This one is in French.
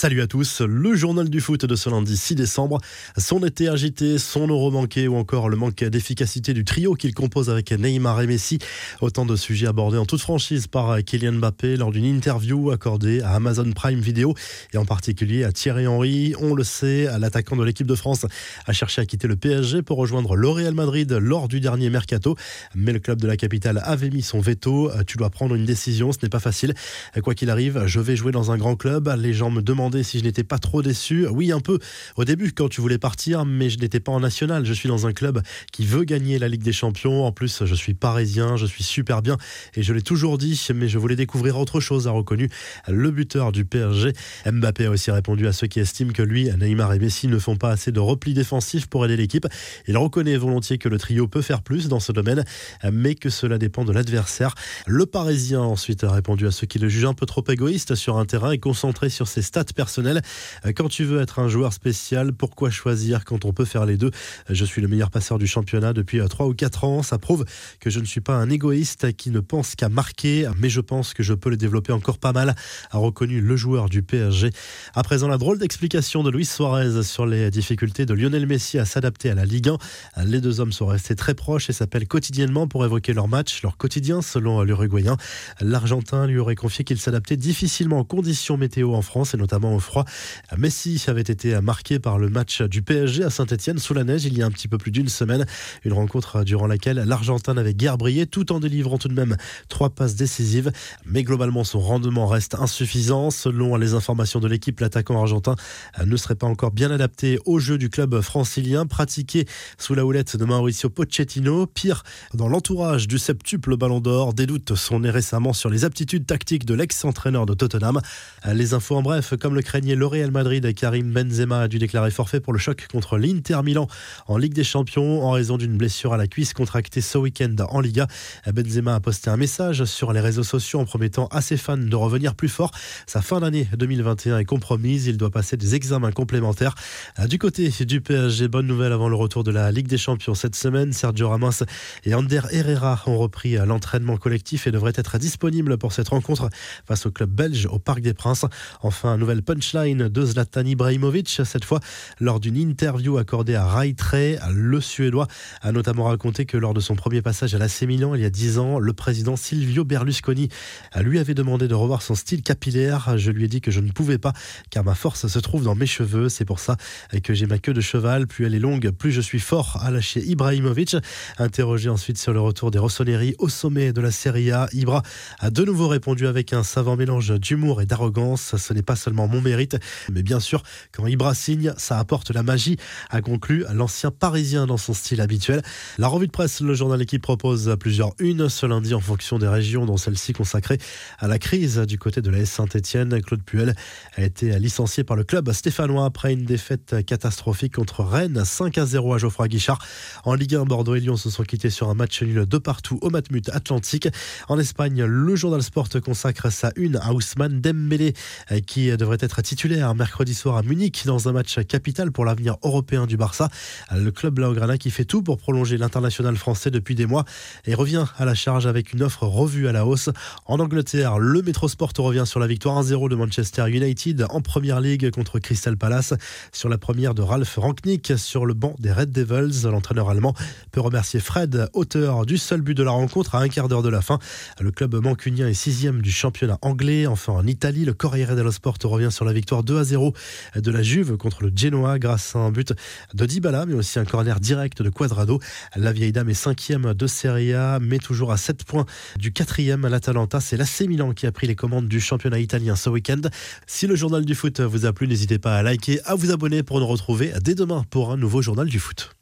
Salut à tous, le journal du foot de ce lundi 6 décembre. Son été agité, son euro manqué ou encore le manque d'efficacité du trio qu'il compose avec Neymar et Messi. Autant de sujets abordés en toute franchise par Kylian Mbappé lors d'une interview accordée à Amazon Prime Video et en particulier à Thierry Henry. On le sait, l'attaquant de l'équipe de France a cherché à quitter le PSG pour rejoindre le Real Madrid lors du dernier mercato. Mais le club de la capitale avait mis son veto. Tu dois prendre une décision, ce n'est pas facile. Quoi qu'il arrive, je vais jouer dans un grand club. Les gens me demandent si je n'étais pas trop déçu. Oui, un peu au début quand tu voulais partir, mais je n'étais pas en national. Je suis dans un club qui veut gagner la Ligue des Champions. En plus, je suis parisien, je suis super bien et je l'ai toujours dit, mais je voulais découvrir autre chose, a reconnu le buteur du PSG. Mbappé a aussi répondu à ceux qui estiment que lui, Neymar et Messi ne font pas assez de repli défensif pour aider l'équipe. Il reconnaît volontiers que le trio peut faire plus dans ce domaine, mais que cela dépend de l'adversaire. Le Parisien ensuite a répondu à ceux qui le jugent un peu trop égoïste sur un terrain et concentré sur ses stats personnel. Euh, quand tu veux être un joueur spécial, pourquoi choisir quand on peut faire les deux? Euh, Je suis le meilleur passeur du championnat depuis 3 euh, ou 4 ans. Ça prouve que je ne suis pas un égoïste qui ne pense qu'à marquer, mais je pense que je peux le développer encore pas mal, a reconnu le joueur du PSG. À présent, la drôle d'explication de Luis Suarez sur les difficultés de Lionel Messi à s'adapter à la Ligue 1. Les deux hommes sont restés très proches et s'appellent quotidiennement pour évoquer leur match, leur quotidien, selon l'Uruguayen. L'Argentin lui aurait confié qu'il s'adaptait difficilement aux conditions météo en France et notamment au froid. Messi avait été marqué par le match du PSG à Saint-Etienne sous la neige il y a un petit peu plus d'une semaine. Une rencontre durant laquelle l'Argentin n'avait guère brillé tout en délivrant tout de même trois passes décisives. Mais globalement, son rendement reste insuffisant. Selon les informations de l'équipe, l'attaquant argentin ne serait pas encore bien adapté au jeu du club francilien pratiqué sous la houlette de Mauricio Pochettino. Pire, dans l'entourage du septuple ballon d'or, des doutes sont nés récemment sur les aptitudes tactiques de l'ex-entraîneur de Tottenham. Les infos en bref, comme le craignait le Real Madrid, Karim Benzema a dû déclarer forfait pour le choc contre l'Inter Milan en Ligue des Champions en raison d'une blessure à la cuisse contractée ce week-end en Liga. Benzema a posté un message sur les réseaux sociaux en promettant à ses fans de revenir plus fort. Sa fin d'année 2021 est compromise. Il doit passer des examens complémentaires. Du côté du PSG, bonne nouvelle avant le retour de la Ligue des Champions cette semaine. Sergio Ramos et Ander Herrera ont repris l'entraînement collectif et devraient être disponibles pour cette rencontre face au club belge au Parc des Princes. Enfin, nouvelle punchline de Zlatan Ibrahimovic, cette fois lors d'une interview accordée à Rai Le Suédois a notamment raconté que lors de son premier passage à l'AC Milan il y a 10 ans, le président Silvio Berlusconi lui avait demandé de revoir son style capillaire. Je lui ai dit que je ne pouvais pas car ma force se trouve dans mes cheveux. C'est pour ça que j'ai ma queue de cheval. Plus elle est longue, plus je suis fort, a lâché Ibrahimovic. Interrogé ensuite sur le retour des Rossoneri au sommet de la Serie A, Ibra a de nouveau répondu avec un savant mélange d'humour et d'arrogance. Ce n'est pas seulement mon mérite. Mais bien sûr, quand Ibra signe, ça apporte la magie, a conclu l'ancien parisien dans son style habituel. La revue de presse, le journal Équipe propose plusieurs unes ce lundi en fonction des régions, dont celle-ci consacrée à la crise du côté de la Saint-Etienne. Claude Puel a été licencié par le club stéphanois après une défaite catastrophique contre Rennes, 5 à 0 à Geoffroy Guichard. En Ligue 1, Bordeaux et Lyon se sont quittés sur un match nul de partout au Matmut Atlantique. En Espagne, le journal Sport consacre sa une à Ousmane Dembélé qui devrait être titulaire mercredi soir à Munich dans un match capital pour l'avenir européen du Barça. Le club Blaugrana qui fait tout pour prolonger l'international français depuis des mois et revient à la charge avec une offre revue à la hausse. En Angleterre, le Metrosport revient sur la victoire 1-0 de Manchester United en première ligue contre Crystal Palace sur la première de Ralph Rangnick sur le banc des Red Devils. L'entraîneur allemand peut remercier Fred, auteur du seul but de la rencontre à un quart d'heure de la fin. Le club mancunien est sixième du championnat anglais. Enfin en Italie, le Corriere dello Sport sur la victoire 2 à 0 de la Juve contre le Genoa grâce à un but de Dybala, mais aussi un corner direct de Quadrado. La vieille dame est cinquième de Serie A, mais toujours à 7 points du quatrième. L'Atalanta, c'est l'AC Milan qui a pris les commandes du championnat italien ce week-end. Si le journal du foot vous a plu, n'hésitez pas à liker, à vous abonner pour nous retrouver dès demain pour un nouveau journal du foot.